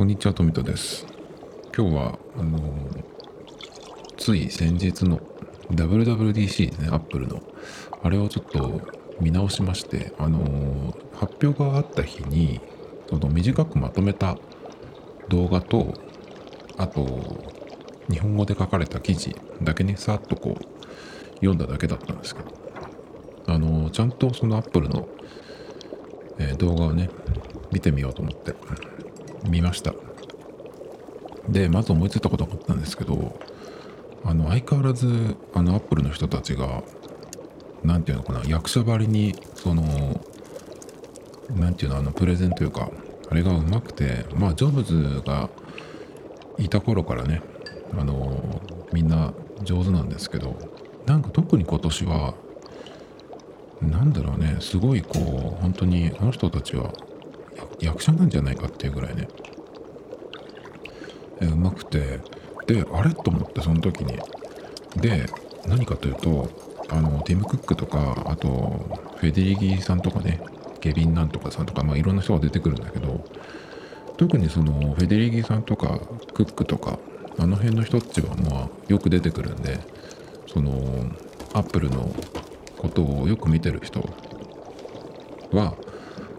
こんにちは、富田です。今日は、あのつい先日の WWDC ですね、アップルの。あれをちょっと見直しまして、あの発表があった日に、その短くまとめた動画と、あと、日本語で書かれた記事だけね、さっとこう、読んだだけだったんですけど、あのちゃんとそのアップルの、え動画をね、見てみようと思って、見ました。で、まず思いついたことがあったんですけど、あの、相変わらず、あの、アップルの人たちが、なんていうのかな、役者ばりに、その、なんていうの、あの、プレゼンというか、あれがうまくて、まあ、ジョブズがいた頃からね、あの、みんな上手なんですけど、なんか特に今年は、なんだろうね、すごいこう、本当に、あの人たちは、役者なんじゃないかっていうぐらいね、えうまくて。であれ？と思ってその時に。で何かというとあのティム・クックとかあとフェデリギさんとかね。ケビン・なんとかさんとか、まあ、いろんな人が出てくるんだけど特にそのフェデリギさんとかクックとかあの辺の人たちはまあよく出てくるんでそのアップルのことをよく見てる人は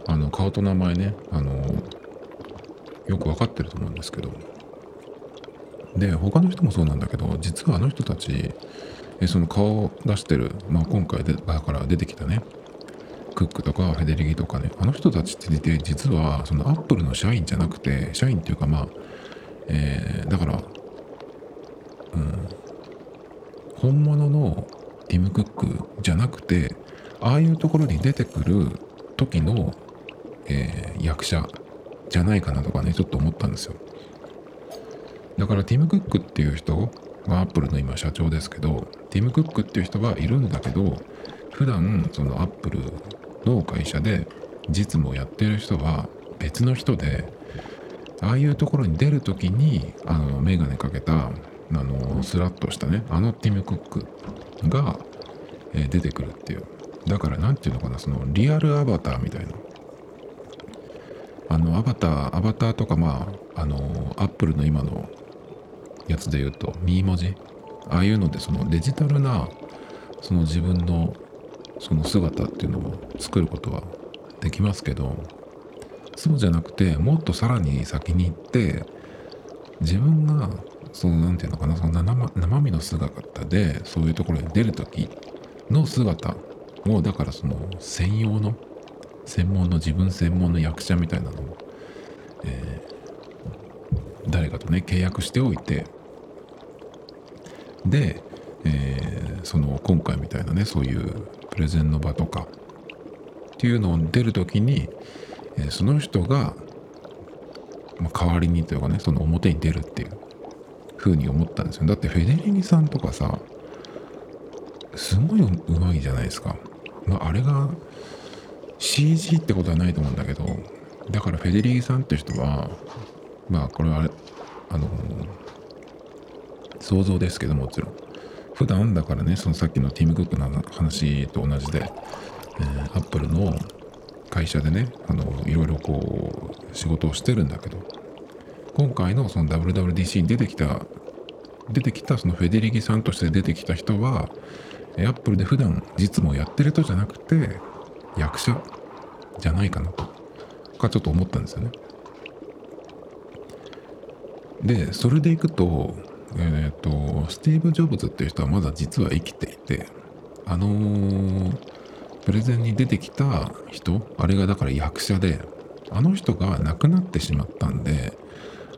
あの顔と名前ねあのよく分かってると思うんですけど。で他の人もそうなんだけど実はあの人たちえその顔を出してる、まあ、今回でだから出てきたね。クックとかフェデリギとかね。あの人たちって実はそのアップルの社員じゃなくて社員っていうかまあ、えーだからうん。本物のティム・クックじゃなくてああいうところに出てくる時の、えー役者じゃないかなとかねちょっと思ったんですよ。だからティム・クックっていう人がアップルの今社長ですけどティム・クックっていう人はいるんだけど普段そのアップルの会社で実務をやってる人は別の人でああいうところに出る時にあの眼鏡かけたあのスラッとしたねあのティム・クックが、え出てくるっていう。だから何ていうのかなそのリアルアバターみたいな。あのアバターアバターとかまああのアップルの今のやつで言うとミー文字？ああいうのでそのデジタルなその自分のその姿っていうのを作ることはできますけどそうじゃなくてもっとさらに先に行って自分がそのなんていうのかなその生生身の姿でそういうところに出る時の姿をだからその専用の専門の自分専門の役者みたいなのを、えー誰かとね契約しておいてで、えーその今回みたいなねそういうプレゼンの場とかっていうのを出る時に、えーその人が、まあ、代わりにというかねその表に出るっていう風に思ったんですよ。だってフェデリギさんとかさすごいううまいじゃないですか、まあ、あれが CG ってことはないと思うんだけどだからフェデリギさんって人はまあこれはあの想像ですけどもちろん。普段だからねそのさっきのティム・クックの話と同じで、えーアップルの会社でねあのいろいろこう仕事をしてるんだけど今回のその WWDC に出てきた出てきたそのフェデリギさんとして出てきた人はアップルで普段実務をやってる人じゃなくて役者？じゃないかなとかちょっと思ったんですよね。でそれでいくとえっ、とスティーブ・ジョブズっていう人はまだ実は生きていてあのープレゼンに出てきた人あれがだから役者であの人が亡くなってしまったんで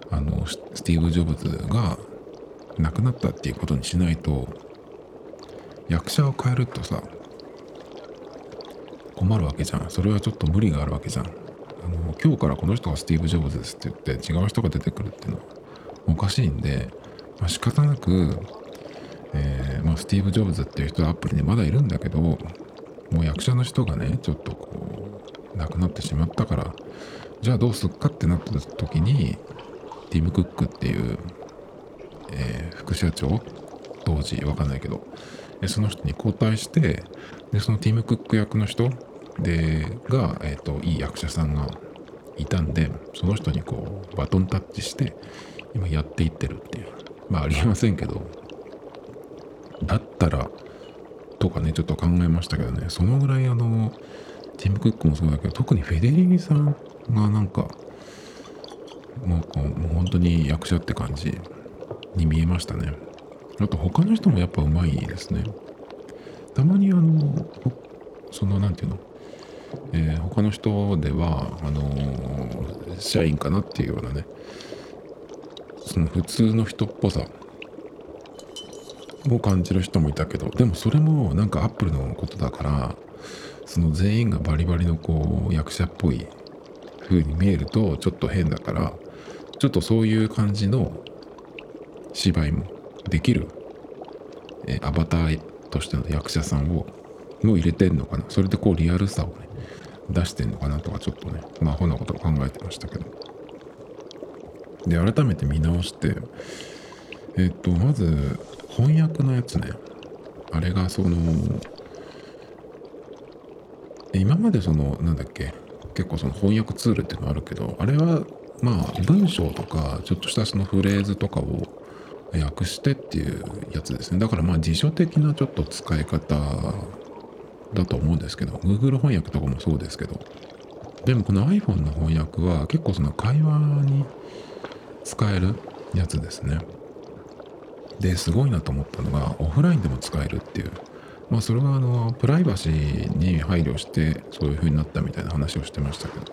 あのススティーブ・ジョブズが亡くなったっていうことにしないと役者を変えるとさ困るわけじゃん。それはちょっと無理があるわけじゃん。あの今日からこの人がスティーブ・ジョブズですって言って違う人が出てくるっていうのはおかしいんで、まあ、仕方なく、えーまあ、スティーブ・ジョブズっていう人はアプルにまだいるんだけどもう役者の人がねちょっとこう亡くなってしまったからじゃあどうすっかってなった時にティム・クックっていう、えー副社長当時わかんないけどその人に交代してでそのティム・クック役の人でが、えー、といい役者さんがいたんでその人にこうバトンタッチして今やっていってるっていう。まあありえませんけど。だったらとかねちょっと考えましたけどね。そのぐらいあのティム・クックもそうだけど特にフェデリギさんがなんかもうこうもう本当に役者って感じに見えましたね。あと他の人もやっぱうまいですね。たまにあのその何て言うの？えー、他の人ではあの、社員かなっていうようなね。その普通の人っぽさ。を感じる人もいたけど。でもそれもなんかアップルのことだからその全員がバリバリのこう役者っぽい風に見えるとちょっと変だからちょっとそういう感じの芝居もできる、えアバターとしての役者さんをも入れてんのかな？それでこうリアルさをね出してんのかなとかちょっとねまあほなことを考えてましたけど。で改めて見直してえっ、とまず翻訳のやつね。あれがその今までそのなんだっけ？結構その翻訳ツールっていうのあるけどあれはまあ文章とかちょっとしたそのフレーズとかを訳してっていうやつですね。だからまあ辞書的なちょっと使い方だと思うんですけど Google 翻訳とかもそうですけど。でもこの iPhone の翻訳は結構その会話に使えるやつですね。ですごいなと思ったのがオフラインでも使えるっていう。まあそれはあのプライバシーに配慮してそういう風になったみたいな話をしてましたけど。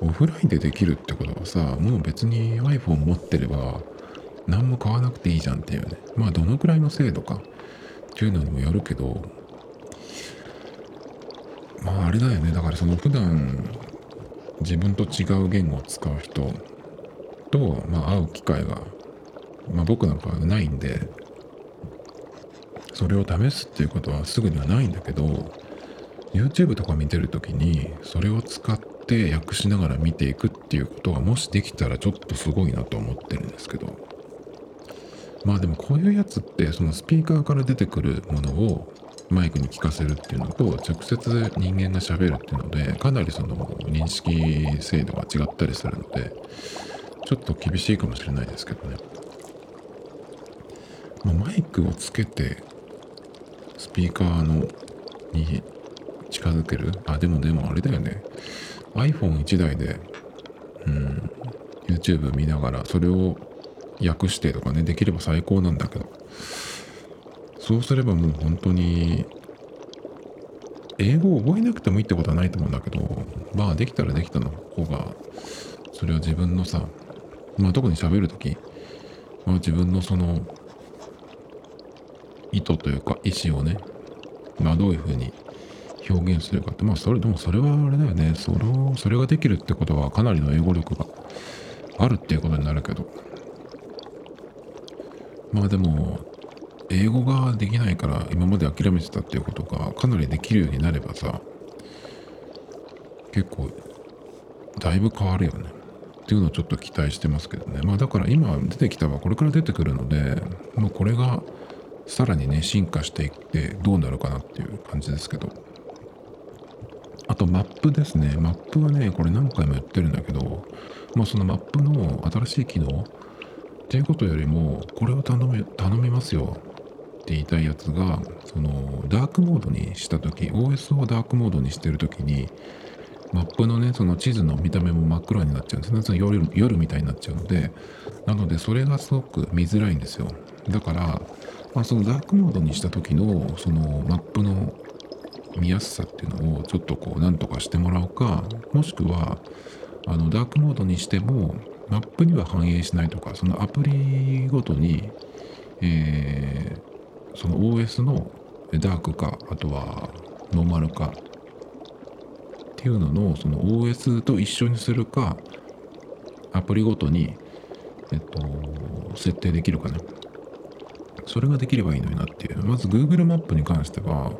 オフラインでできるってことはさもう別に iPhone 持ってれば何も買わなくていいじゃんっていうね。まあどのくらいの精度か。っていうのにもよるけど。まああれだよね。だからその普段自分と違う言語を使う人と、まあ、会う機会が、まあ、僕なんかはないんでそれを試すっていうことはすぐにはないんだけど YouTube とか見てる時にそれを使って訳しながら見ていくっていうことがもしできたらちょっとすごいなと思ってるんですけど。まあでもこういうやつってそのスピーカーから出てくるものをマイクに聞かせるっていうのと直接人間がしゃべるっていうのでかなりその認識精度が違ったりするのでちょっと厳しいかもしれないですけどね、まあ、マイクをつけてスピーカーのに近づける？あでもでもあれだよね。iPhone1 台でうん YouTube 見ながらそれを訳してとかねできれば最高なんだけど。そうすればもう本当に英語を覚えなくてもいいってことはないと思うんだけどまあできたらできたの方がそれは自分のさまあ特に喋る時、まあ、自分のその意図というか意思をねまあどういうふうに表現するかってまあそれでもそれはあれだよね。それをそれができるってことはかなりの英語力があるっていうことになるけど。まあでも英語ができないから今まで諦めてたっていうことがかなりできるようになればさ結構だいぶ変わるよね。っていうのをちょっと期待してますけどね。まあだから今出てきたはこれから出てくるのでまあこれがさらにね進化していってどうなるかなっていう感じですけど。あとマップですね。マップはねこれ何回も言ってるんだけどまあそのマップの新しい機能っていうことよりもこれを頼め頼みますよ。って言いたいやつがそのダークモードにした時 OS をダークモードにしてる時にマップのねその地図の見た目も真っ黒になっちゃうんですね。その夜夜みたいになっちゃうので。なのでそれがすごく見づらいんですよ。だから、まあ、そのダークモードにした時のそのマップの見やすさっていうのをちょっとこうなんとかしてもらうかもしくはあのダークモードにしてもマップには反映しないとかそのアプリごとに、えー、その OS のダークかあとはノーマルかっていうののその OS と一緒にするかアプリごとに、えっと、設定できるかね。それができればいいのになっていう。まず Google マップに関しては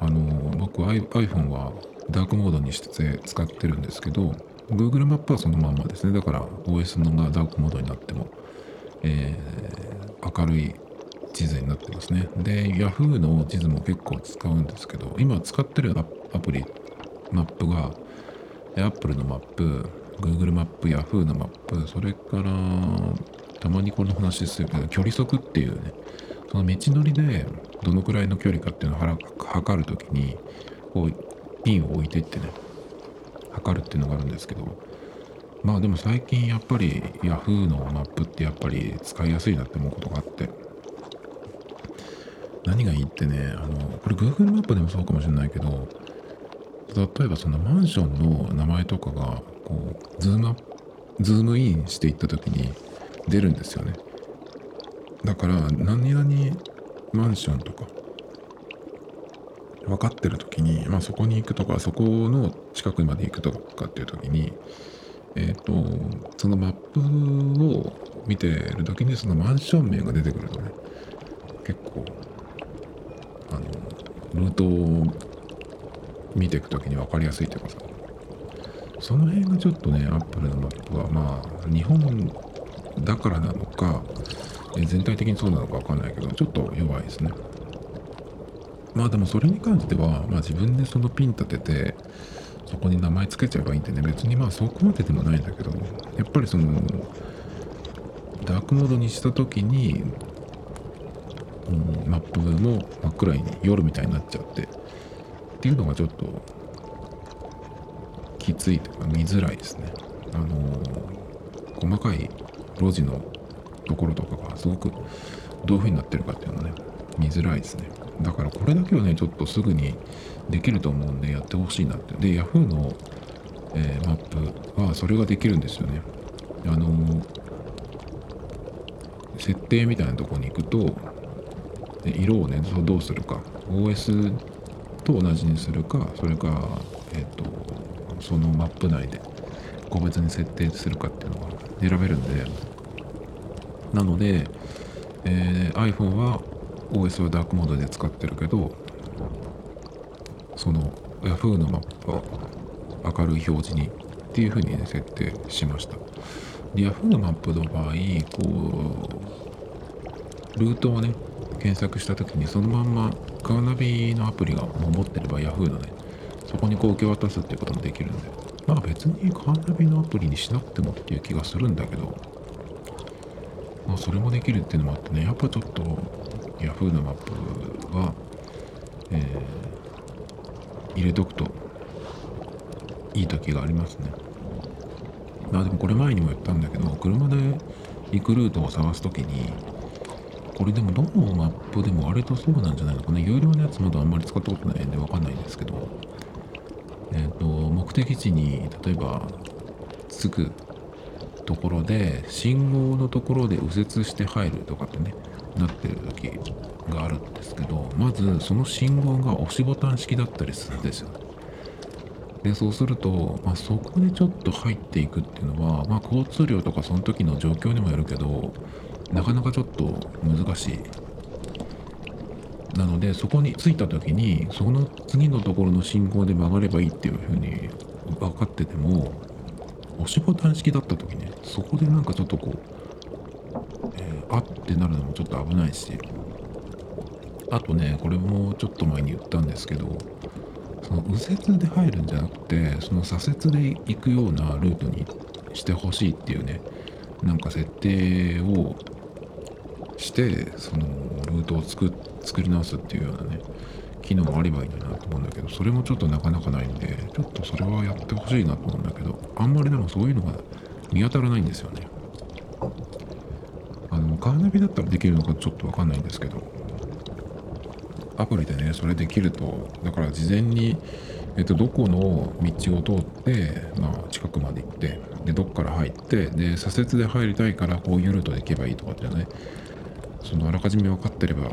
あの僕 iPhone はダークモードにして使ってるんですけど Google マップはそのまんまですね。だから OS のがダークモードになっても、えー、明るい地図になってますね。で Yahoo の地図も結構使うんですけど今使ってるアプリマップが Apple のマップ Google マップ、Yahoo のマップ、それから、たまにこの話するけど、距離測っていうね、その道のりでどのくらいの距離かっていうのを測るときに、こう、ピンを置いていってね、測るっていうのがあるんですけど、まあでも最近やっぱり Yahoo のマップってやっぱり使いやすいなって思うことがあって、何がいいってね、あの、これ Google マップでもそうかもしれないけど、例えばそのマンションの名前とかが、こう、ズームアップ、ズームインしていった時に出るんですよね。だから、何々マンションとか、分かってる時に、まあそこに行くとか、そこの近くまで行くとかっていう時に、えっ、ー、と、そのマップを見てる時にそのマンション名が出てくるとね、結構あのルートを見ていく時に分かりやすいというかさその辺がちょっとねアップルのマップはまあ日本だからなのか全体的にそうなのか分かんないけどちょっと弱いですね。まあでもそれに関しては、まあ、自分でそのピン立ててそこに名前つけちゃえばいいんでね別にまあそこまででもないんだけどやっぱりそのダークモードにした時にうん、マップも真っ暗に夜みたいになっちゃってっていうのがちょっときついというか見づらいですね。あの、細かい路地のところとかがすごくどういう風になってるかっていうのはね見づらいですね。だからこれだけはねちょっとすぐにできると思うんでやってほしいなって。で Yahoo の、えー、マップはそれができるんですよね。あのー、設定みたいなとこに行くと色をねどうするか OS と同じにするかそれか、えっ、ー、とそのマップ内で個別に設定するかっていうのが選べるんでなので、えー、iPhone は OS はダークモードで使ってるけどその Yahoo! のマップは明るい表示にっていう風にね設定しました。で Yahoo! のマップの場合こうルートをね検索した時にそのまんまカーナビのアプリが持ってれば Yahoo! のねそこにこう受け渡すっていうこともできるんで。まあ別にカーナビのアプリにしなくてもっていう気がするんだけどまあそれもできるっていうのもあってねやっぱちょっと Yahoo のマップは、えー、入れとくといい時がありますね。まあでもこれ前にも言ったんだけど車で行くルートを探す時にこれでもどのマップでも割とそうなんじゃないのかな。有料のやつまだあんまり使ったことないんでわかんないんですけど、えっ、ー、と、目的地に例えば着くところで信号のところで右折して入るとかってね、なってる時があるんですけど、まずその信号が押しボタン式だったりするんですよね。でそうすると、まあ、そこでちょっと入っていくっていうのは、まあ、交通量とかその時の状況にもよるけどなかなかちょっと難しいなのでそこに着いた時にその次のところの信号で曲がればいいっていう風に分かってても押しボタン式だった時ねそこでなんかちょっとこう、えー、あってなるのもちょっと危ないし。あとねこれもちょっと前に言ったんですけどその右折で入るんじゃなくてその左折で行くようなルートにしてほしいっていうねなんか設定をしてそのルートを作作り直すっていうようなね機能があればいいのになと思うんだけどそれもちょっとなかなかないんでちょっとそれはやってほしいなと思うんだけどあんまりでもそういうのが見当たらないんですよね。カーナビだったらできるのかちょっとわかんないんですけどアプリでねそれできるとだから事前にえっと、どこの道を通って、まあ、近くまで行ってでどっから入ってで左折で入りたいからこういうルートで行けばいいとかってねそのあらかじめ分かってれば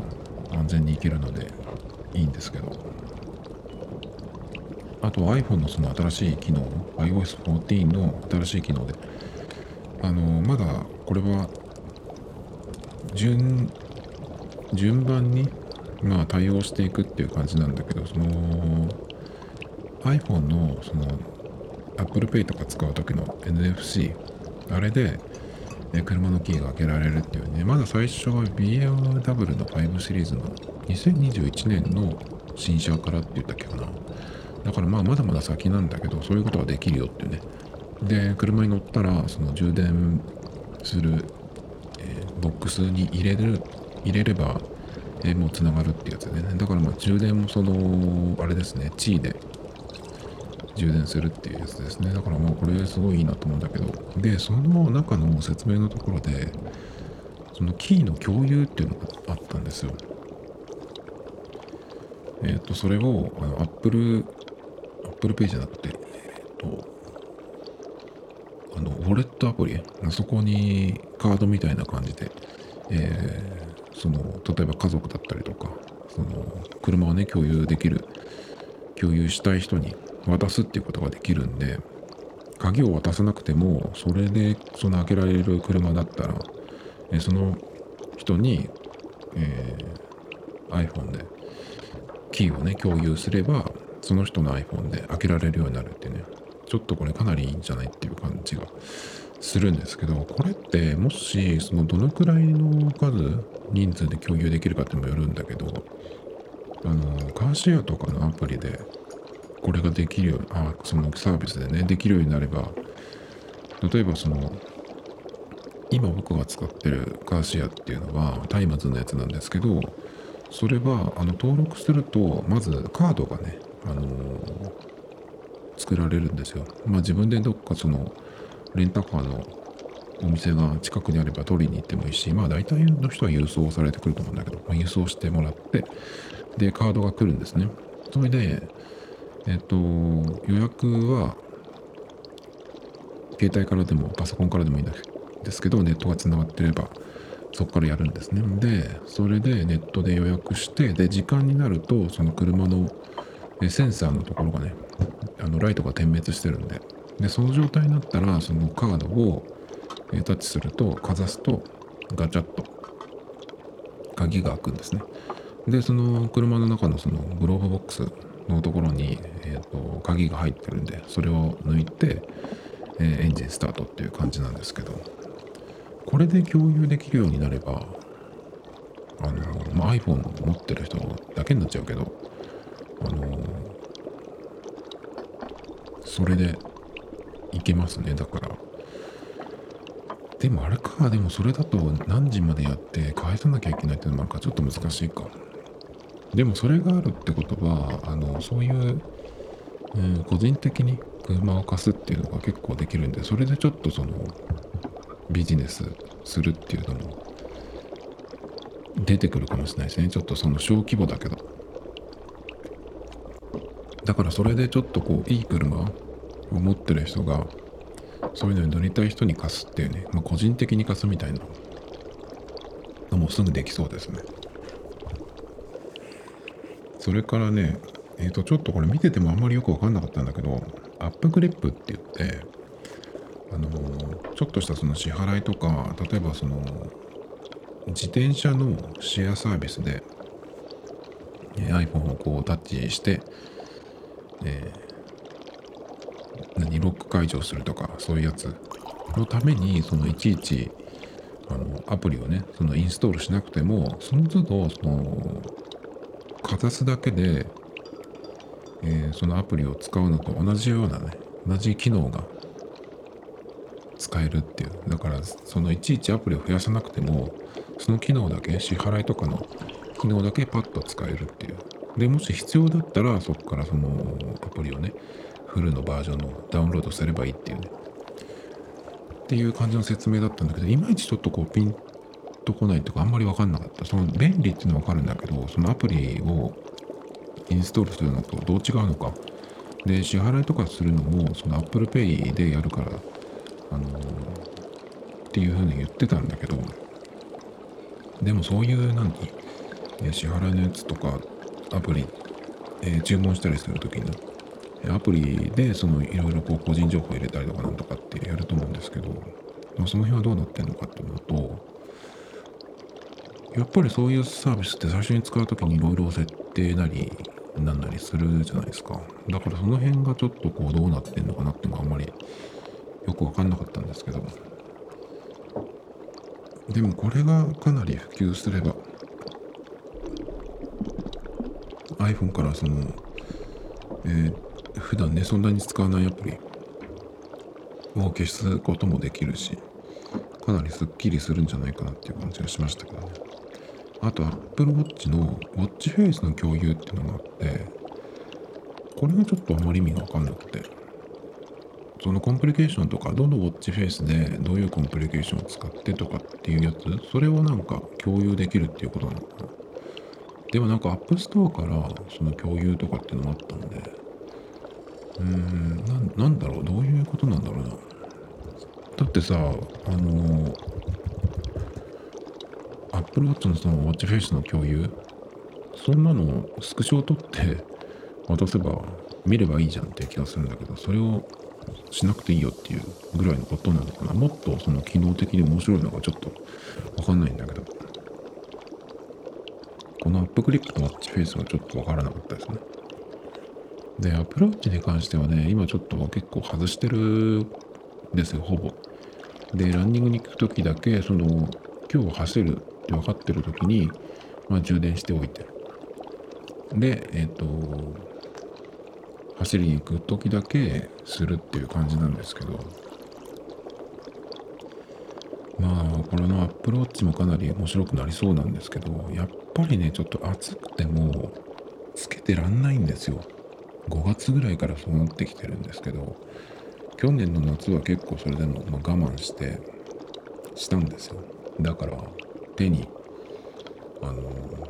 安全に行けるのでいいんですけど。あと iPhone のその新しい機能 iOS14 の新しい機能であのまだこれは順順番にまあ対応していくっていう感じなんだけどその iPhone のその Apple Pay とか使う時の NFC あれで車のキーが開けられるっていうね、まだ最初は BMW の5シリーズの2021年の新車からって言ったっけかな。だからまあまだまだ先なんだけど、そういうことができるよっていうね、で車に乗ったらその充電する、ボックスに入れる入れれば、えー、もうつながるってやつでね。だからまあ充電もそのあれですね。地位で充電するっていうやつですね。だからもうこれすごいいいなと思うんだけど。でその中の説明のところでそのキーの共有っていうのがあったんですよ。えっ、ー、とそれをあの Apple Apple Pay じゃなくてえっ、ー、とあのウォレットアプリ？そこにカードみたいな感じで、えー、その例えば家族だったりとかその車をね共有できる共有したい人に渡すっていうことができるんで鍵を渡さなくてもそれでその開けられる車だったら、えその人に、えー、iPhone でキーをね共有すればその人の iPhone で開けられるようになるってね。ちょっとこれかなりいいんじゃないっていう感じがするんですけどこれってもしそのどのくらいの数人数で共有できるかってもよるんだけどあのカーシェアとかのアプリでこれができるようあそのサービスでねできるようになれば例えばその今僕が使ってるカーシェアっていうのは松明のやつなんですけどそれはあの登録するとまずカードがね、あのー、作られるんですよ。まあ自分でどっかそのレンタカーのお店が近くにあれば取りに行ってもいいしまあ大体の人は郵送されてくると思うんだけど、まあ、郵送してもらってでカードが来るんですね。それでえっと、予約は、携帯からでもパソコンからでもいいんですけど、ネットがつながってれば、そこからやるんですね。で、それでネットで予約して、で、時間になると、その車のセンサーのところがね、あのライトが点滅してるんで、で、その状態になったら、そのカードをタッチすると、かざすと、ガチャッと鍵が開くんですね。で、その車の中のそのグローブボックスのところに、えーと、鍵が入ってるんでそれを抜いて、えー、エンジンスタートっていう感じなんですけどこれで共有できるようになればあの、まあ、iPhone 持ってる人だけになっちゃうけどあのそれでいけますねだから。でもあれかでもそれだと何時までやって返さなきゃいけないっていうのもなんかちょっと難しいかでもそれがあるってことはあのそういう、うん、個人的に車を貸すっていうのが結構できるんでそれでちょっとそのビジネスするっていうのも出てくるかもしれないですね。ちょっとその小規模だけど。だからそれでちょっとこういい車を持ってる人がそういうのに乗りたい人に貸すっていうね、まあ、個人的に貸すみたいなのもすぐできそうですね。それからね、えっ、ー、と、ちょっとこれ見ててもあんまりよくわかんなかったんだけど、アップグリップって言って、あのちょっとしたその支払いとか、例えばその、自転車のシェアサービスで、え iPhone をこうタッチして、えー、何、ロック解除するとか、そういうやつのために、そのいちいち、あのアプリをね、そのインストールしなくても、その都度、その、かざすだけで、えー、そのアプリを使うのと同じようなね、同じ機能が使えるっていう。だから、そのいちいちアプリを増やさなくても、その機能だけ、支払いとかの機能だけパッと使えるっていう。で、もし必要だったら、そこからそのアプリをね、フルのバージョンのダウンロードすればいいっていうね。っていう感じの説明だったんだけど、いまいちちょっとこうピンとこないとかあんまり分かんなかった。その便利っていうのは分かるんだけど、そのアプリをインストールするのとどう違うのか。で、支払いとかするのも、その Apple Pay でやるから、あのー、っていうふうに言ってたんだけど、でもそういう何支払いのやつとか、アプリ、えー、注文したりするときに、アプリでそのいろいろこう個人情報入れたりとかなんとかってやると思うんですけど、まあ、その辺はどうなってんのかっていうのと、やっぱりそういうサービスって最初に使う時にいろいろ設定なりなんなりするじゃないですか。だからその辺がちょっとこうどうなってんのかなっていうのがあんまりよく分かんなかったんですけどでもこれがかなり普及すれば iPhone からその、えー、普段ねそんなに使わないアプリを消すこともできるし、かなりスッキリするんじゃないかなっていう感じがしましたけどね。あと Apple Watch の Watch Face の共有っていうのがあって、これがちょっとあまり意味がわかんなくて、そのコンプリケーションとか、どのウォッチフェイスでどういうコンプリケーションを使ってとかっていうやつ、それをなんか共有できるっていうことなのかな。でもなんか App Store からその共有とかっていうのもあったんで、うん、ななんだろう、どういうことなんだろうな？だってさ、あの、Apple Watch のそのウォッチフェイスの共有、そんなのスクショを撮って渡せば見ればいいじゃんって気がするんだけど、それをしなくていいよっていうぐらいのことなのかな？もっとその機能的に面白いのがちょっとわかんないんだけど。このアップクリックのウォッチフェイスがちょっとわからなかったですね。で、アプローチに関してはね、今ちょっと結構外してるんですよ、ほぼ。で、ランニングに行く時だけ、その、今日走るって分かってる時に、まあ、充電しておいて。で、えっ、ー、と、走りに行く時だけするっていう感じなんですけどまあこれのアップローチもかなり面白くなりそうなんですけどやっぱりねちょっと暑くてもつけてらんないんですよ5月ぐらいからそうなってきてるんですけど去年の夏は結構それでも、まあ我慢してしたんですよ。だから手にあの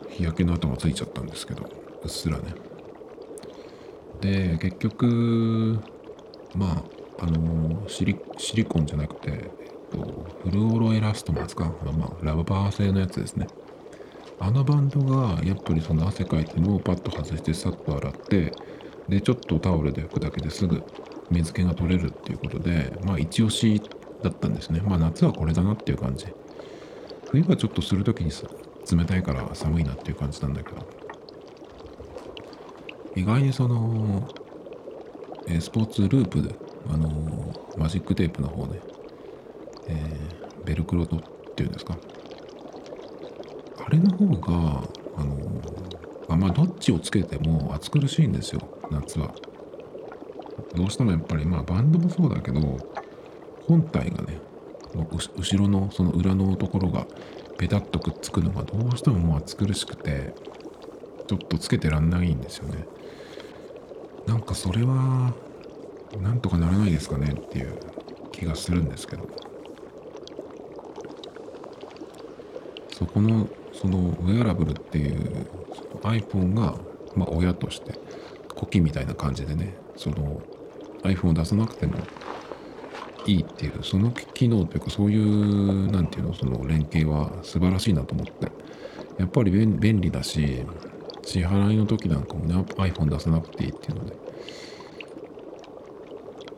日焼けの跡がついちゃったんですけどうっすらね。で結局まああのシリシリコンじゃなくて、えっと、フルオロエラストマスか。あの、まあ、ラバー製のやつですね。あのバンドがやっぱりその汗かいてのをパッと外してさっと洗ってでちょっとタオルで拭くだけですぐ水気が取れるっていうことでまあ一押しだったんですね。まあ夏はこれだなっていう感じ。冬はちょっとする時に冷たいから寒いなっていう感じなんだけど。意外にその、え、スポーツループで、あの、マジックテープの方で、えー、ベルクロトっていうんですか。あれの方が、あのあまあ、どっちをつけても暑苦しいんですよ、夏は。どうしてもやっぱり、まあ、バンドもそうだけど、本体がね、後ろのその裏のところがペタッとくっつくのがどうしてももう暑苦しくてちょっとつけてらんないんですよねなんかそれはなんとかならないですかねっていう気がするんですけどそこのそのウェアラブルっていう iPhone が、まあ、親として古希みたいな感じでねその iPhone を出さなくてもいいっていうその機能というかそういう何ていうのその連携は素晴らしいなと思って。やっぱり便利だし支払いの時なんかもね iPhone 出さなくていいっていうので。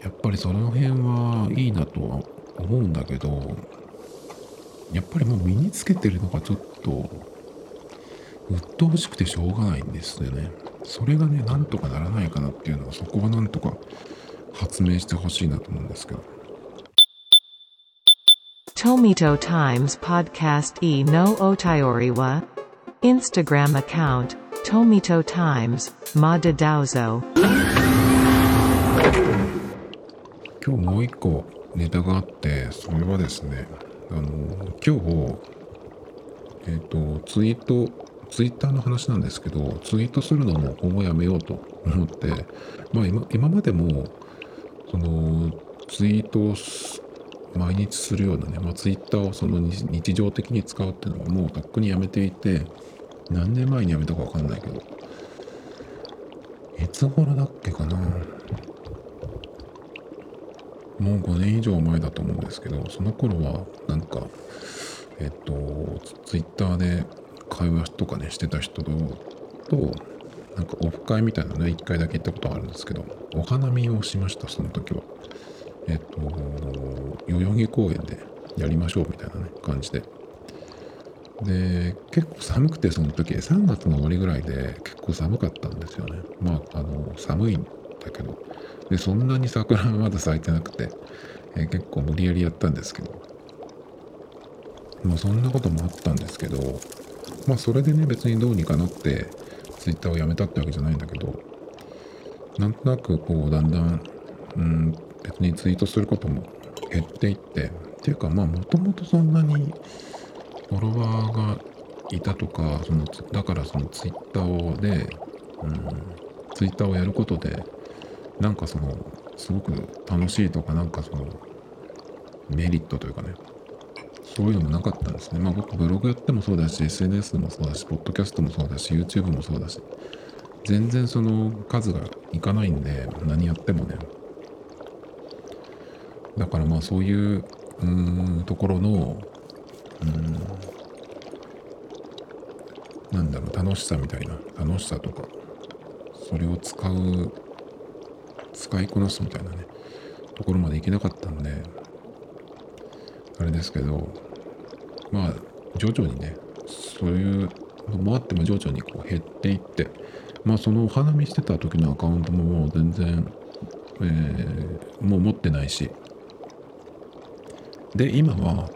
やっぱりその辺はいいなとは思うんだけどやっぱりもう身につけてるのがちょっと鬱陶しくてしょうがないんですよね。それがねなんとかならないかなっていうのはそこはなんとか発明してほしいなと思うんですけど。Tomito Times Podcast e no Otayori wa Instagram account Tomito Times, Mada Dowzo 今日もう一個ネタがあって、それはですね、あの、今日、えっ、ー、と、ツイート、ツイッターの話なんですけど、ツイートするのも今後やめようと思って、まあ今今までも、その、ツイートを毎日するようなね、まあ、ツイッターをその日常的に使うっていうのはもうとっくにやめていて、何年前に辞めたか分かんないけどいつ頃だっけかな？もう5年以上前だと思うんですけどその頃はなんかえっとツイッターで会話とかねしてた人となんかオフ会みたいなのね1回だけ行ったことあるんですけどお花見をしましたその時は。えっと代々木公園でやりましょうみたいなね感じで。で結構寒くてその時。3月の終わりぐらいで結構寒かったんですよね。まああの寒いんだけど。でそんなに桜はまだ咲いてなくて、えー、結構無理やりやったんですけど。まあそんなこともあったんですけどまあそれでね別にどうにかなってツイッターをやめたってわけじゃないんだけどなんとなくこうだんだんうん別にツイートすることも減っていってっていうかまあもともとそんなにフォロワーがいたとかそのだからそのツイッターをで、うん、ツイッターをやることでなんかそのすごく楽しいとかなんかそのメリットというかね。そういうのもなかったんですね。まあ僕ブログやってもそうだし SNS もそうだしポッドキャストもそうだし YouTube もそうだし。全然その数がいかないんで何やってもね。だからまあそういううんところのうんなんだろう楽しさみたいな楽しさとかそれを使う使いこなすみたいなねところまでいけなかったんであれですけどまあ徐々にねそういうのもあっても徐々にこう減っていってまあそのお花見してた時のアカウントももう全然、えー、もう持ってないしで今は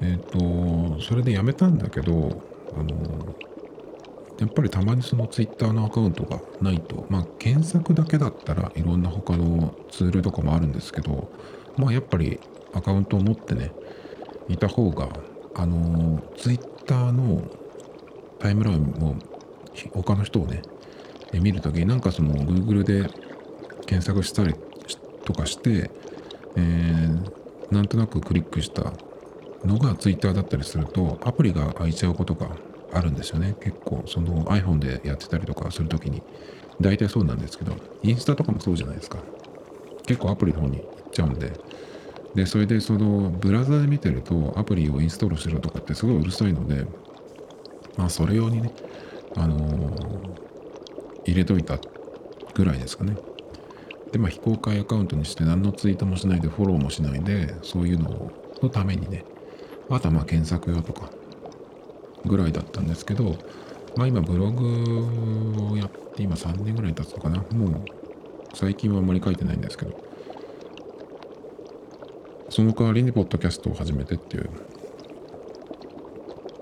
えっ、ー、とそれでやめたんだけどあのやっぱりたまにその Twitter のアカウントがないとまあ検索だけだったらいろんな他のツールとかもあるんですけどまあやっぱりアカウントを持ってねいた方があの Twitter のタイムラインも他の人をね見るときになんかその Google で検索したりとかして、えー、なんとなくクリックしたのが Twitter だったりするとアプリが開いちゃうことがあるんですよね。結構その iPhone でやってたりとかするときに。大体そうなんですけどインスタとかもそうじゃないですか。結構アプリの方に行っちゃうんで。でそれでそのブラウザで見てるとアプリをインストールしろとかってすごいうるさいのでまあそれ用にねあのー、入れといたぐらいですかね。でまあ非公開アカウントにして何のツイートもしないでフォローもしないでそういうののためにね。あとはまあ検索用とか。ぐらいだったんですけどまあ今ブログをやって今3年ぐらい経つのかな。もう最近はあんまり書いてないんですけど。その代わりにポッドキャストを始めてっていう。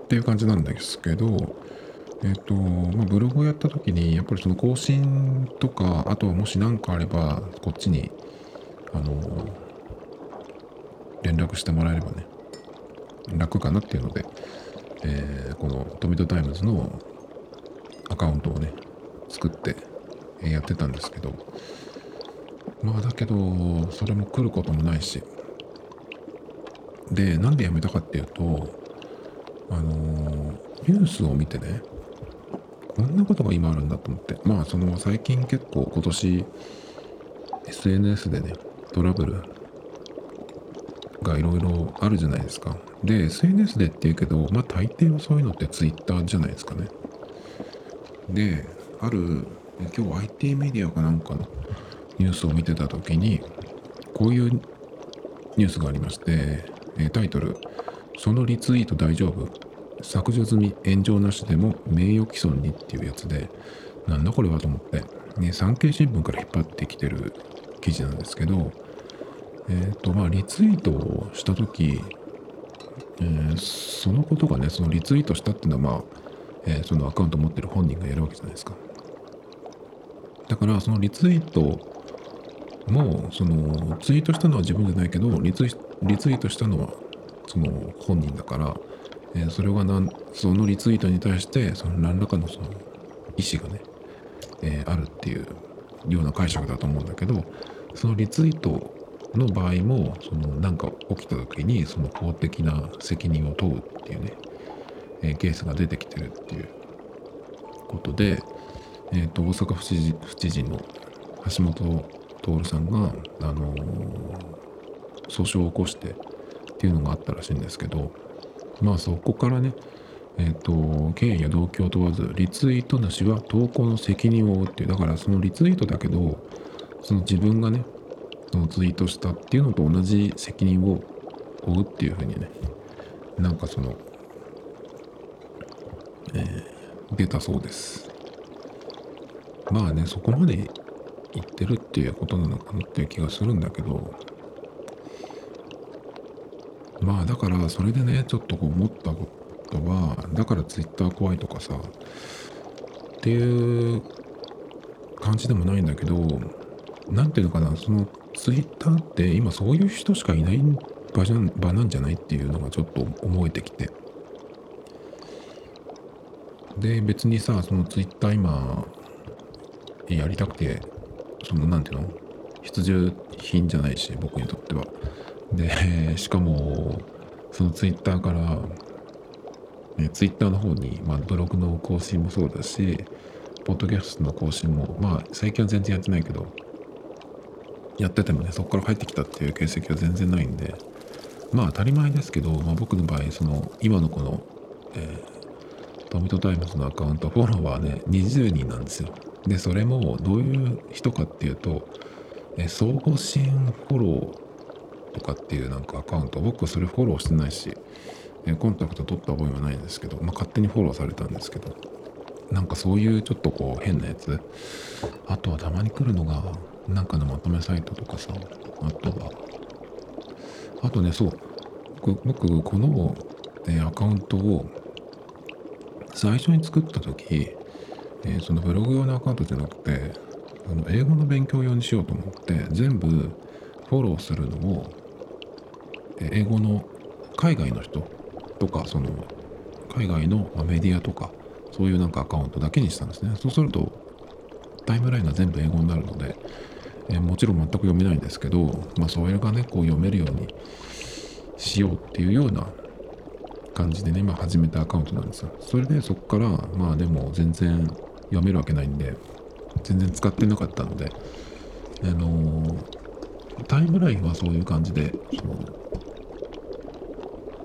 っていう感じなんですけどえっ、と、まあ、ブログをやった時にやっぱりその更新とかあとはもし何かあればこっちにあの連絡してもらえればね楽かなっていうので、えー、このトミトタイムズのアカウントをね作ってやってたんですけど。まあだけどそれも来ることもないし。でなんでやめたかっていうとあのニュースを見てねこんなことが今あるんだと思って。まあその最近結構今年 SNS でねトラブルがいろいろあるじゃないですか。で SNS でって言うけどまあ大抵はそういうのって Twitter じゃないですかね。である今日 IT メディアかなんかのニュースを見てた時にこういうニュースがありましてタイトル「そのリツイート大丈夫削除済み炎上なしでも名誉毀損にっていうやつでなんだこれはと思って、ね、産経新聞から引っ張ってきてる記事なんですけどえっ、ー、とまあリツイートをした時、えー、そのことがねそのリツイートしたっていうのはまあ、えー、そのアカウント持ってる本人がやるわけじゃないですか。だからそのリツイートもそのツイートしたのは自分じゃないけどリツイリツイートしたのはその本人だからえー、それがなそのリツイートに対してその何らかのその意思がね、えー、あるっていうような解釈だと思うんだけどそのリツイートの場合もそのなんか起きた時にその法的な責任を問うっていうね、え、ケースが出てきてるっていうことで、えーと、大阪府知事府知事の橋本徹さんが、あのー、訴訟を起こしてっていうのがあったらしいんですけどまあそこからね、えっ、ー、と、権威や動機を問わず、リツイート主は投稿の責任を負うっていう、だからそのリツイートだけど、その自分がね、のツイートしたっていうのと同じ責任を負うっていうふうにね、なんかその、えー、出たそうです。まあね、そこまで言ってるっていうことなのかなっていう気がするんだけど、まあだからそれでねちょっとこう思ったことはだからツイッター怖いとかさっていう感じでもないんだけど何ていうのかなそのツイッターって今そういう人しかいない場じゃ場なんじゃないっていうのがちょっと思えてきて。で別にさそのツイッター今やりたくてそのなんていうの？必需品じゃないし僕にとっては。で しかもそのツイッターからえツイッターの方に、まあ、ブログの更新もそうだしポッドキャストの更新もまあ最近は全然やってないけどやっててもねそこから入ってきたっていう形跡は全然ないんでまあ当たり前ですけど、まあ、僕の場合その今のこの、えートミトタイムズのアカウントフォロワーね20人なんですよ。でそれもどういう人かっていうと、えー相互支援フォローとかっていうなんかアカウント僕はそれフォローしてないし、えーコンタクト取った覚えはないんですけど、まあ、勝手にフォローされたんですけどなんかそういうちょっとこう変なやつ。あとはたまに来るのがなんかのまとめサイトとかさあとはあとねそう僕この、えアカウントを最初に作った時、えーそのブログ用のアカウントじゃなくてあの英語の勉強用にしようと思って全部フォローするのをえー英語の海外の人とかその海外のメディアとかそういうなんかアカウントだけにしたんですね。そうするとタイムラインが全部英語になるので、えーもちろん全く読めないんですけど、まあ、それがねこう読めるようにしようっていうような感じでね今始めたアカウントなんですよ。それでそこからまあでも全然読めるわけないんで全然使ってなかったのであのータイムラインはそういう感じでその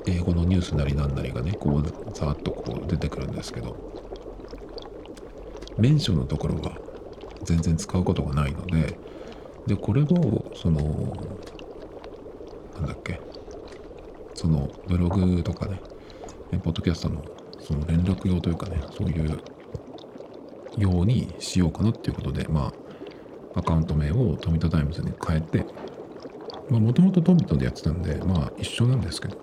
英語のニュースなりなんなりがねこうざーっとこう出てくるんですけどメンションのところは全然使うことがないのででこれをそのなんだっけ。そのブログとかねポッドキャストのその連絡用というかねそういうようにしようかなっていうことでまあアカウント名をトミトタイムズに変えてまあもともとトミトでやってたんでまあ一緒なんですけど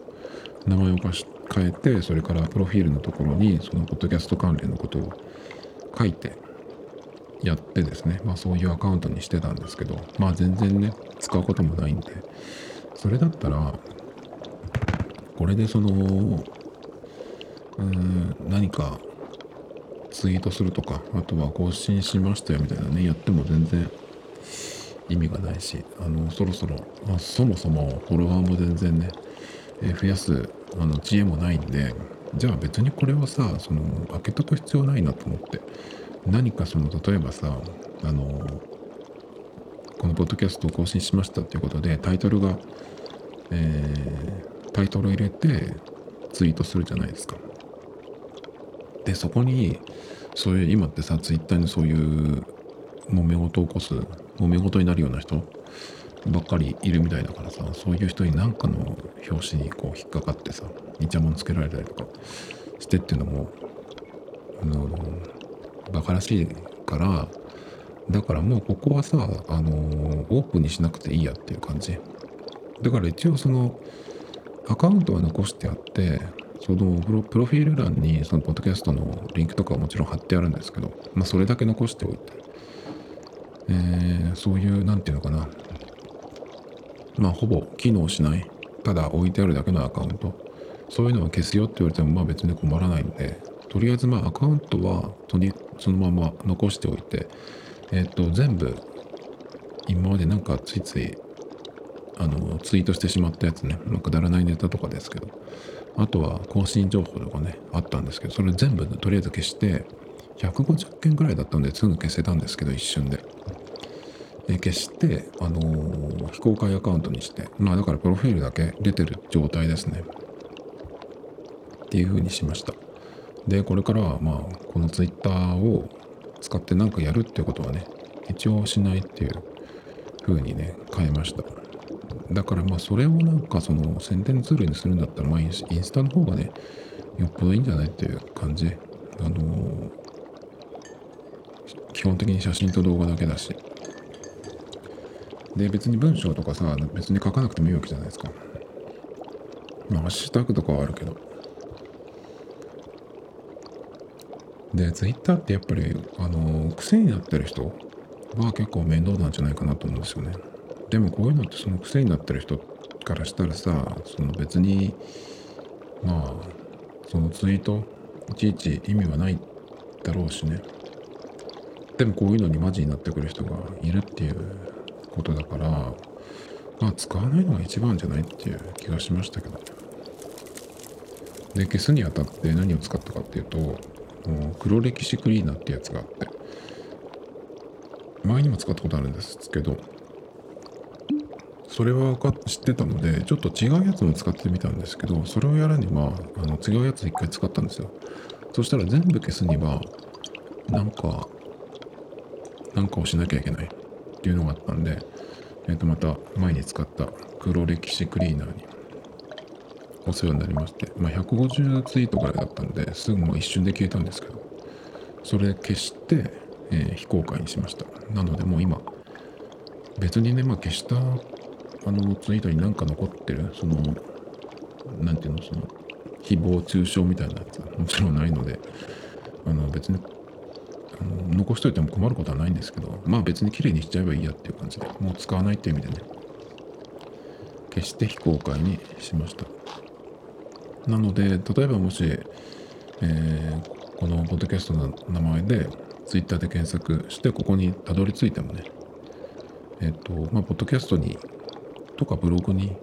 名前を変し変えてそれからプロフィールのところにそのポッドキャスト関連のことを書いてやってですねまあそういうアカウントにしてたんですけどまあ全然ね使うこともないんでそれだったらこれでそのうん何かツイートするとかあとは更新しましたよみたいなねやっても全然意味がないしあのそろそろ、まあ、そもそもフォロワーも全然ね、え増やすあの知恵もないんでじゃあ別にこれはさその開けとく必要ないなと思って何かその例えばさあのこのポッドキャストを更新しましたっていうことでタイトルが、えータイトル入れてツイートするじゃないですか。でそこにそういう今ってさツイッターにそういう揉め事を起こす揉め事になるような人ばっかりいるみたいだからさそういう人に何かの表紙にこう引っかかってさイチャモンつけられたりとかしてっていうのもあのバカらしいからだからもうここはさあのオープンにしなくていいやっていう感じ。だから一応そのアカウントは残してあってそのプロプロフィール欄にそのポッドキャストのリンクとかはもちろん貼ってあるんですけど、まあ、それだけ残しておいて、えーそういうなんていうのかな。まあほぼ機能しない。ただ置いてあるだけのアカウント。そういうのは消すよって言われてもまあ別に困らないんで。とりあえずまあアカウントはとりそのまま残しておいてえっ、と全部今までなんかついついあのツイートしてしまったやつね、まあ、くだらないネタとかですけどあとは更新情報とかねあったんですけどそれ全部とりあえず消して150件ぐらいだったんですぐ消せたんですけど一瞬で。え消して、あのー非公開アカウントにしてまあだからプロフィールだけ出てる状態ですねっていう風にしましたでこれからはまあこのツイッターを使って何かやるっていうことはね一応しないっていう風にね変えました。だからまあそれをなんかその宣伝ツールにするんだったらまあインスタの方がねよっぽどいいんじゃないっていう感じ。あのー基本的に写真と動画だけだし。で別に文章とかさ別に書かなくてもいいわけじゃないですか。まあハッシュタグとかはあるけど。でツイッターってやっぱりあの癖になってる人は結構面倒なんじゃないかなと思うんですよね。でもこういうのってその癖になってる人からしたらさその別にまあそのツイートいちいち意味はないだろうしね。でもこういうのにマジになってくる人がいるっていうことだからまあ使わないのが一番じゃないっていう気がしましたけどね。で消すにあたって何を使ったかっていうと黒歴史クリーナーってやつがあって。前にも使ったことあるんですけどそれは知ってたのでちょっと違うやつも使ってみたんですけどそれをやるにはあの違うやつ一回使ったんですよ。そしたら全部消すにはなんかなんかをしなきゃいけないっていうのがあったんで、えー、とまた前に使った黒歴史クリーナーにお世話になりまして、まあ、150ツイートぐらいだったんですぐもう一瞬で消えたんですけどそれ消して、えー非公開にしました。なのでもう今別にね、まあ、消したあのツイートに何か残ってるそのなんていうのその誹謗中傷みたいなやつはもちろんないのであの別にあの残しといても困ることはないんですけどまあ別に綺麗にしちゃえばいいやっていう感じでもう使わないっていう意味でね決して非公開にしました。なので例えばもし、えーこのポッドキャストの名前で Twitter で検索してここにたどり着いてもねえっ、とまあポッドキャストにとかブログに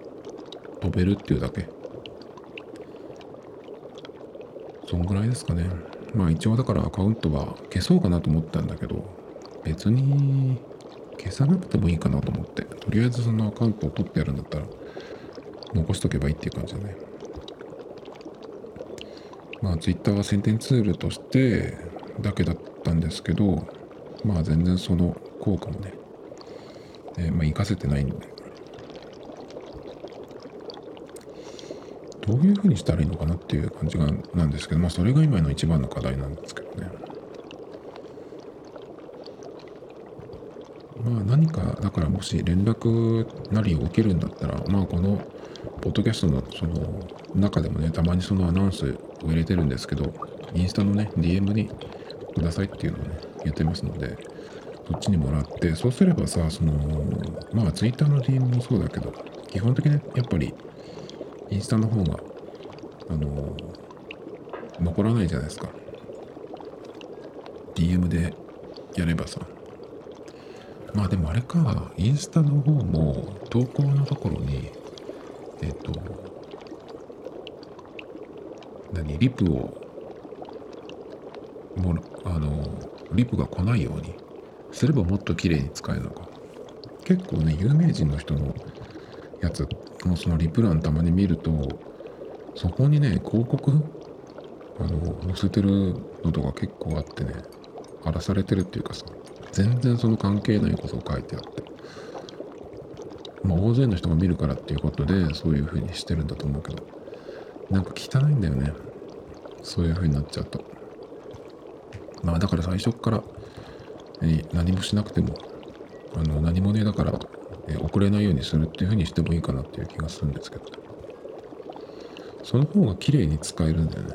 飛べるっていうだけ。そんぐらいですかね。まあ一応だからアカウントは消そうかなと思ったんだけど別に消さなくてもいいかなと思って。とりあえずそのアカウントを取ってやるんだったら残しとけばいいっていう感じだね。まあ Twitter は宣伝ツールとしてだけだったんですけどまあ全然その効果もね、えーまあ活かせてないので。どういうふうにしたらいいのかなっていう感じがなんですけどまあそれが今の一番の課題なんですけどね。まあ何かだからもし連絡なりを受けるんだったらまあこのポッドキャストのその中でもねたまにそのアナウンスを入れてるんですけどインスタのね DM にくださいっていうのをね言ってますのでそっちにもらってそうすればさそのまあ Twitter の DM もそうだけど基本的にやっぱりインスタの方があの残らないじゃないですか。DM でやればさ。まあでもあれかインスタの方も投稿のところにえっ、と何リプをもあのリプが来ないようにすればもっと綺麗に使えるのか。結構ね有名人の人のやつのそのリプ欄たまに見るとそこにね広告あの載せてるのとか結構あってね荒らされてるっていうかさ全然その関係ないことを書いてあって。まあ大勢の人が見るからっていうことでそういう風にしてるんだと思うけど。なんか汚いんだよね。そういう風になっちゃうと。まあだから最初から何もしなくてもあの何もねだから、遅れないようにするっていう風にしてもいいかなっていう気がするんですけど。その方が綺麗に使えるんだよね。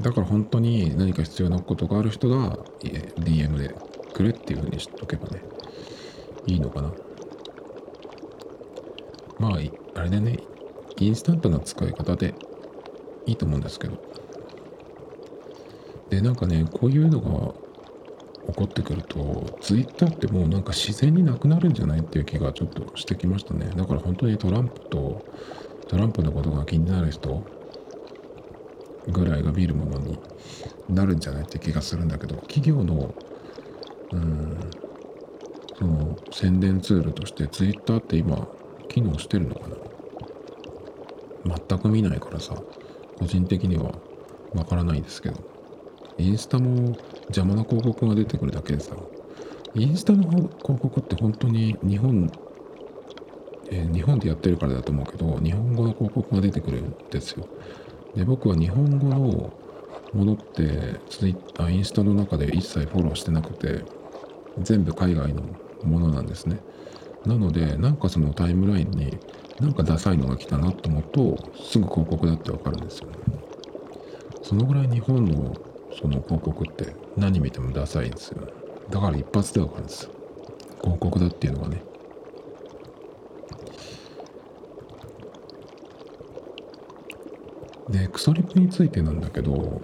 だから本当に何か必要なことがある人が DM でくれっていう風にしとけばねいいのかな。まああれでね。インスタントな使い方でいいと思うんですけど。でなんかねこういうのが起こってくるとツイッターってもうなんか自然になくなるんじゃないっていう気がちょっとしてきましたね。だから本当にトランプとトランプのことが気になる人ぐらいが見るものになるんじゃないって気がするんだけど企業のうんその宣伝ツールとしてツイッターって今機能してるのかな？全く見ないからさ個人的にはわからないですけど。インスタも邪魔な広告が出てくるだけでさインスタの広告って本当に日本えー日本でやってるからだと思うけど日本語の広告が出てくるんですよ。で僕は日本語のものってツイッターインスタの中で一切フォローしてなくて全部海外のものなんですね。なのでなんかそのタイムラインになんかダサいのが来たなと思うとすぐ広告だってわかるんですよね。そのぐらい日本のその広告って何見てもダサいんですよだから一発でわかるんですよ。広告だっていうのがね。でクソリップについてなんだけど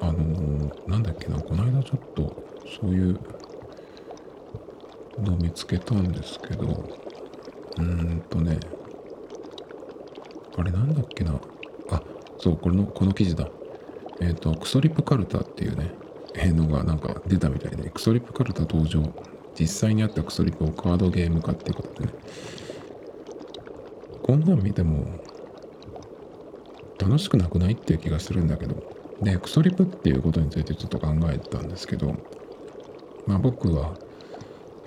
あのー、なんだっけなこの間ちょっとそういうの見つけたんですけどうーんとねあれなんだっけな。あそうこれのこの記事だ。えっ、とクソリップカルタっていうねえーのがなんか出たみたいでクソリップカルタ登場。実際にあったクソリップをカードゲーム化っていうことでね。こんなん見ても楽しくなくないっていう気がするんだけど。でクソリプっていうことについてちょっと考えたんですけど。まあ僕は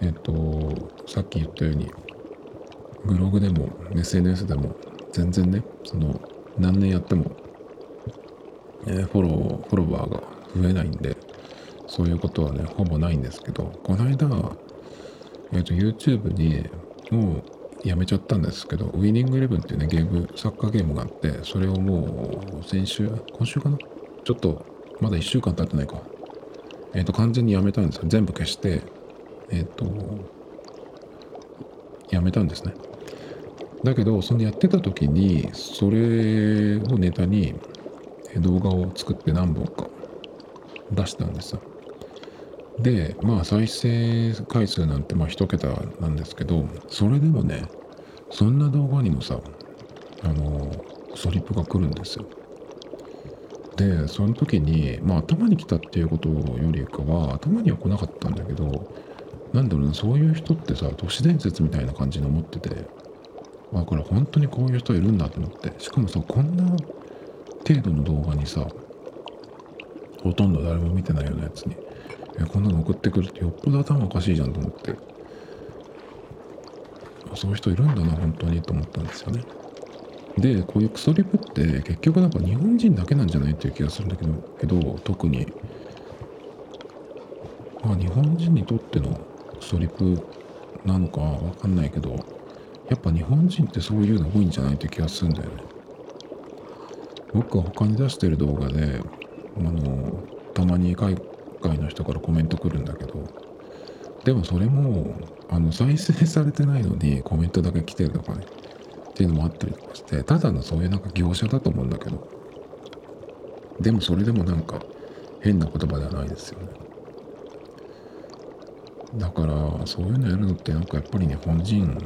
えっ、とさっき言ったようにブログでも SNS でも全然ねその何年やっても、えーフォローフォロワーが増えないんでそういうことはねほぼないんですけどこの間、えっと YouTube にもうやめちゃったんですけどウィニングイレブンっていうねゲームサッカーゲームがあってそれをもう先週今週かな？ちょっとまだ1週間経ってないか。えっ、と完全にやめたんですよ。全部消してえっ、とやめたんですね。だけどそのやってた時にそれをネタに動画を作って何本か出したんですよ。でまあ再生回数なんてまあ一桁なんですけどそれでもねそんな動画にもさあのクソリップが来るんですよ。でその時にまあ頭に来たっていうことよりかは頭には来なかったんだけどなんだろうなそういう人ってさ都市伝説みたいな感じに思ってて。だから本当にこういう人いるんだと思って。しかもさこんな程度の動画にさほとんど誰も見てないようなやつにえこんなの送ってくるってよっぽど頭おかしいじゃんと思って。そういう人いるんだな本当にと思ったんですよね。でこういうクソリプって結局なんか日本人だけなんじゃないっていう気がするんだけどけど特に。まあ日本人にとってのクソリプなのかわかんないけどやっぱ日本人ってそういうの多いんじゃないって気がするんだよね。僕が他に出してる動画であのたまに海外の人からコメント来るんだけどでもそれもあの再生されてないのにコメントだけ来てるとかね。っていうのもあったりとかしてただのそういうなんか業者だと思うんだけど。でもそれでもなんか変な言葉ではないですよね。だからそういうのやるのってなんかやっぱり日本人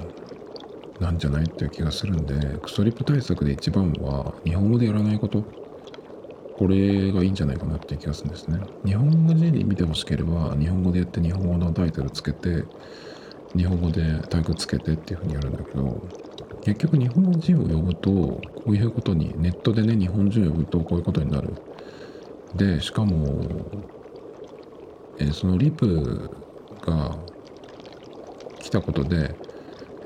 なんじゃないっていう気がするんでクソリップ対策で一番は日本語でやらないこと。これがいいんじゃないかなっていう気がするんですね。日本人に見てほしければ日本語でやって日本語のタイトルつけて日本語でタグつけてっていうふうにやるんだけど結局日本人を呼ぶとこういうことにネットでね日本人を呼ぶとこういうことになる。でしかも、えーそのリプが来たことで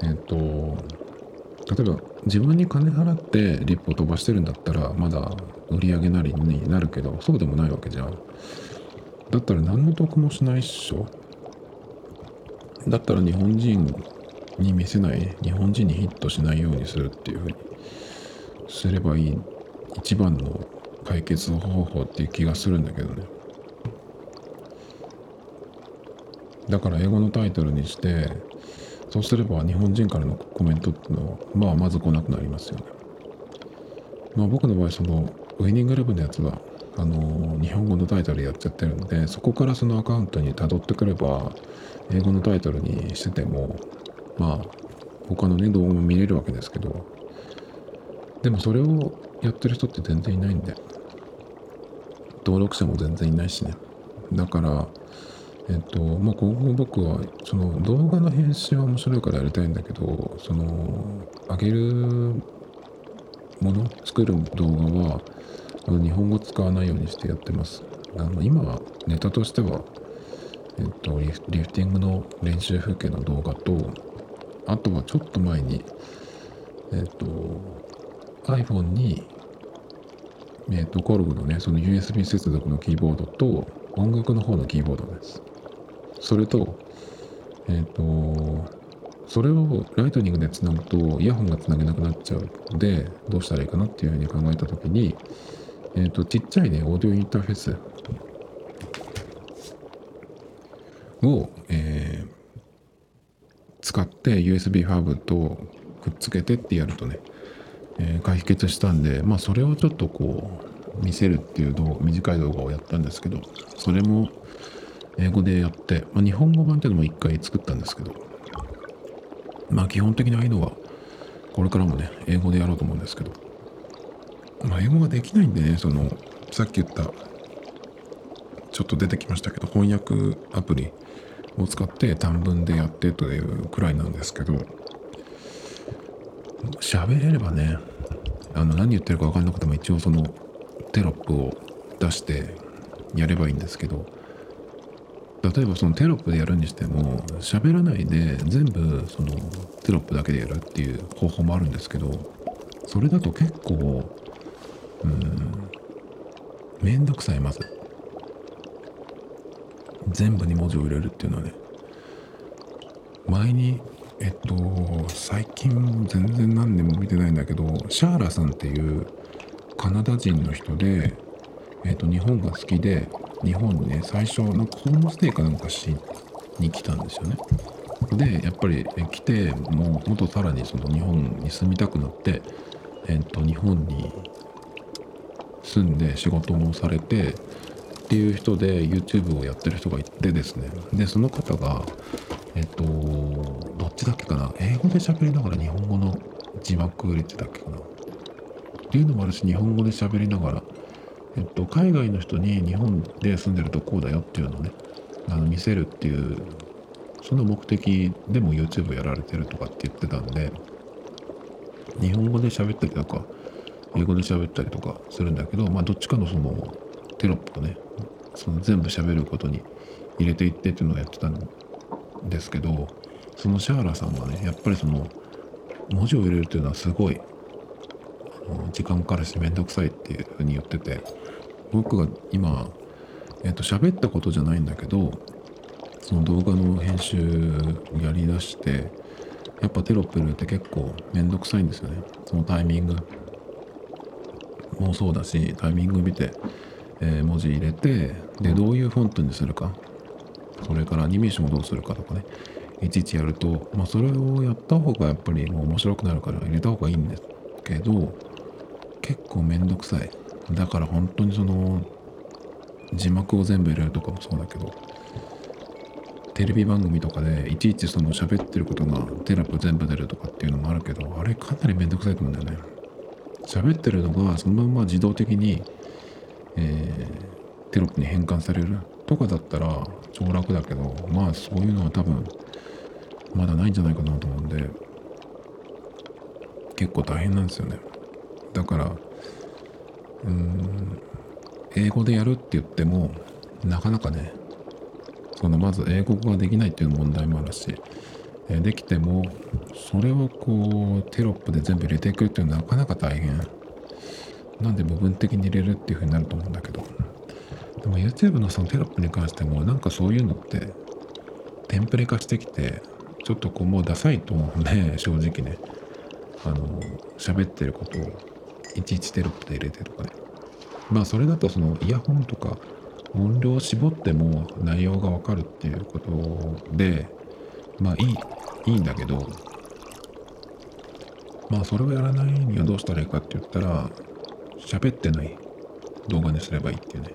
えっ、と例えば自分に金払ってリップを飛ばしてるんだったらまだ売り上げなりになるけどそうでもないわけじゃん。だったら何の得もしないっしょ。だったら日本人に見せない日本人にヒットしないようにするっていうふうにすればいい一番の解決方法っていう気がするんだけどね。だから英語のタイトルにしてそうすれば日本人からのコメントっていうのはまあまず来なくなりますよね。まあ僕の場合そのウィニングイレブンのやつはあの日本語のタイトルやっちゃってるんでそこからそのアカウントに辿ってくれば英語のタイトルにしててもまあ他のね動画も見れるわけですけどでもそれをやってる人って全然いないんで登録者も全然いないしね。だからえっとまあ今後僕はその動画の編集は面白いからやりたいんだけどその上げるもの作る動画は日本語使わないようにしてやってます。あの今はネタとしてはえっとリフリフティングの練習風景の動画とあとはちょっと前にえっと iPhone にえっとコルグのねその USB 接続のキーボードと音楽の方のキーボードです。それとえっ、とそれをライトニングでつなぐとイヤホンがつなげなくなっちゃうのでどうしたらいいかなっていうふうに考えた時にえっ、とちっちゃいねオーディオインターフェースを、えー使って USB ハーブとくっつけてってやるとねえー解決したんでまあそれをちょっとこう見せるっていう動短い動画をやったんですけどそれも英語でやって、まあ、日本語版っていうのも一回作ったんですけどまあ基本的にああいうのはこれからもね英語でやろうと思うんですけどまあ英語ができないんでねそのさっき言ったちょっと出てきましたけど翻訳アプリを使って短文でやってというくらいなんですけど喋れればねあの何言ってるか分かんなくても一応そのテロップを出してやればいいんですけど例えばそのテロップでやるにしても喋らないで全部そのテロップだけでやるっていう方法もあるんですけどそれだと結構うんめんどくさいまず。全部に文字を入れるっていうのはね。前にえっと最近全然何年も見てないんだけどシャーラさんっていうカナダ人の人でえっと日本が好きで日本にね最初なんかホームステイかなんかしに来たんですよね。でやっぱり来てもうもっとさらにその日本に住みたくなってえっと日本に住んで仕事もされてっていう人で YouTube をやってる人がいてですね。でその方がえっとどっちだっけかな。英語で喋りながら日本語の字幕入れてたっけかな。っていうのもあるし日本語で喋りながら、えっと、海外の人に日本で住んでるとこうだよっていうのをねあの見せるっていうその目的でも YouTube やられてるとかって言ってたんで日本語で喋ったりとか英語で喋ったりとかするんだけどまあどっちかのそのテロップをねその全部喋ることに入れていってっていうのをやってたんですけどそのシャーラさんはねやっぱりその文字を入れるっていうのはすごい時間かかるしめんどくさいっていうふうに言ってて僕が今えっと喋ったことじゃないんだけどその動画の編集をやりだしてやっぱテロップ入れるって結構めんどくさいんですよね。そのタイミング。もそうだしタイミング見て、えー文字入れてでどういうフォントにするか。それからアニメーションをどうするかとかね。いちいちやると、まあ、それをやった方がやっぱりもう面白くなるから入れた方がいいんですけど結構めんどくさい。だから本当にその字幕を全部入れるとかもそうだけどテレビ番組とかでいちいちその喋ってることがテロップ全部出るとかっていうのもあるけどあれかなりめんどくさいと思うんだよね。喋ってるのがそのまま自動的に、えーテロップに変換される。とかだったら超楽だけどまあそういうのは多分まだないんじゃないかなと思うんで結構大変なんですよね。だからうん英語でやるって言ってもなかなかねそのまず英語ができないっていう問題もあるしできてもそれをこうテロップで全部入れていくっていうのはなかなか大変。なんで部分的に入れるっていう風になると思うんだけど。でも YouTube のそのテロップに関してもなんかそういうのってテンプレ化してきてちょっとこうもうダサいと思うんで正直ね。あの喋ってることを。いちいちテロップで入れてとかね。まあそれだとそのイヤホンとか音量を絞っても内容がわかるっていうことでまあいいいいんだけどまあそれをやらないにはどうしたらいいかって言ったら喋ってない動画にすればいいっていうね。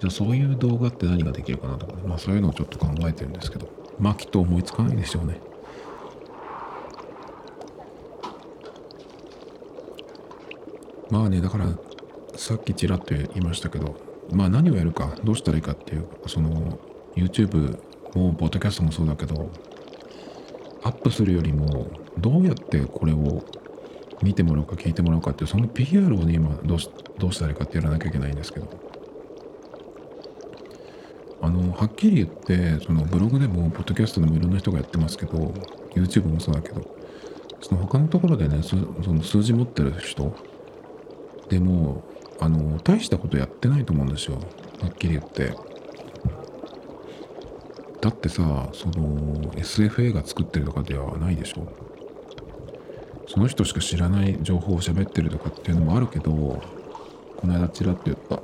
じゃあそういう動画って何ができるかなとかね。まあそういうのをちょっと考えてるんですけど。まあきっと思いつかないでしょうね。まあねだからさっきちらっと言いましたけどまあ何をやるかどうしたらいいかっていうその YouTube もポッドキャストもそうだけどアップするよりもどうやってこれを見てもらうか聞いてもらうかっていうその PR をね今どうしどうしたらいいかってやらなきゃいけないんですけど。あのはっきり言ってそのブログでもポッドキャストでもいろんな人がやってますけど YouTube もそうだけどその他のところでねその数字持ってる人でもあの大したことやってないと思うんですよ。はっきり言って。だってさその SF 映画作ってるとかではないでしょ。その人しか知らない情報を喋ってるとかっていうのもあるけどこの間ちらっと言った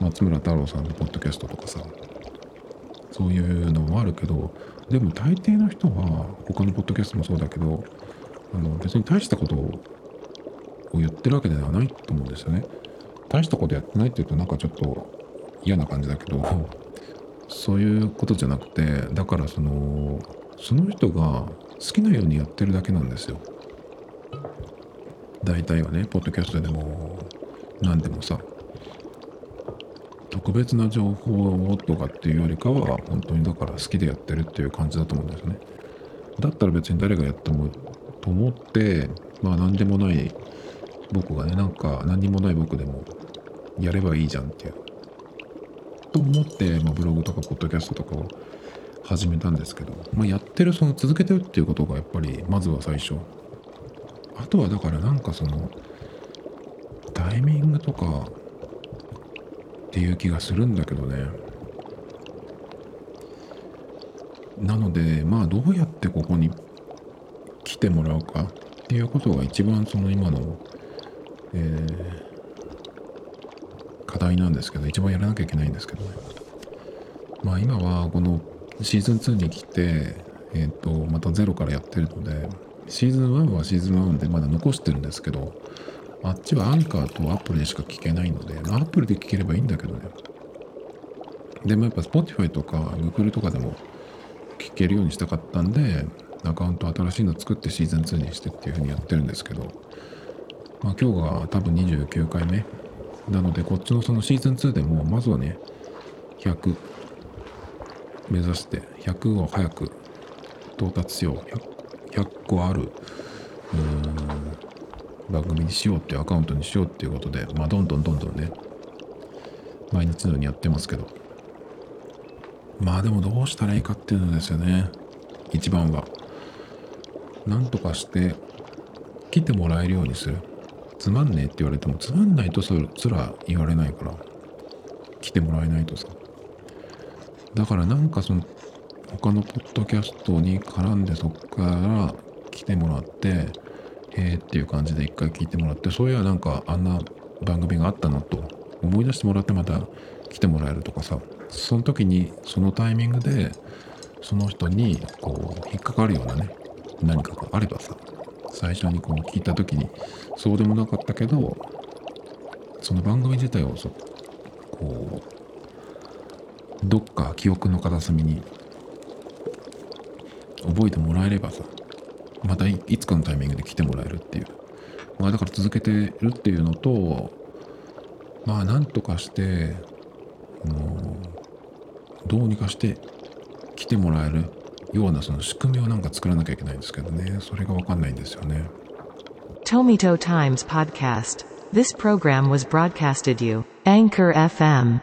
松村太郎さんのポッドキャストとかさそういうのもあるけどでも大抵の人は他のポッドキャストもそうだけどあの別に大したことをを言ってるわけではないと思うんですよね。大したことやってないって言うとなんかちょっと嫌な感じだけどそういうことじゃなくてだからそのその人が好きなようにやってるだけなんですよ。大体はねポッドキャストでも何でもさ特別な情報とかっていうよりかは本当にだから好きでやってるっていう感じだと思うんですよね。だったら別に誰がやってもと思ってまあ何でもない僕がねなんか何にもない僕でもやればいいじゃんっていう。と思って、まあ、ブログとかポッドキャストとかを始めたんですけど、まあ、やってるその続けてるっていうことがやっぱりまずは最初。あとはだからなんかそのタイミングとかっていう気がするんだけどね。なのでまあどうやってここに来てもらうかっていうことが一番その今の、えー課題なんですけど一番やらなきゃいけないんですけどね。まあ今はこのシーズン2に来てえっ、とまたゼロからやってるのでシーズン1はシーズン1でまだ残してるんですけどあっちはアンカーとアップルでしか聞けないので、まあ、アップルで聞ければいいんだけどね。でもやっぱ Spotify とか Google とかでも聞けるようにしたかったんでアカウント新しいの作ってシーズン2にしてっていうふうにやってるんですけどまあ今日が多分29回目。なのでこっちのそのシーズン2でもまずはね100目指して100を早く到達しよう。100, 100個あるうーん番組にしようっていうアカウントにしようっていうことでまあどんどんどんどんね毎日のようにやってますけど。まあでもどうしたらいいかっていうのですよね。一番は。なんとかして来てもらえるようにする。つまんねえって言われてもつまんないとそすら言われないから来てもらえないとさ。だからなんかその他のポッドキャストに絡んでそっから来てもらってへえっていう感じで一回聞いてもらってそういやなんかあんな番組があったなと思い出してもらってまた来てもらえるとかさ。その時にそのタイミングでその人にこう引っかかるようなね何かがあればさ。最初にこう聞いた時にそうでもなかったけどその番組自体をそこうどっか記憶の片隅に覚えてもらえればさまたいいつかのタイミングで来てもらえるっていう。まあだから続けてるっていうのとまあなんとかしてあのどうにかして来てもらえるようなその仕組みをなんか作らなきゃいけないんですけどねそれが分かんないんですよね Tomito Times Podcast. This program was broadcasted you. Anchor FM.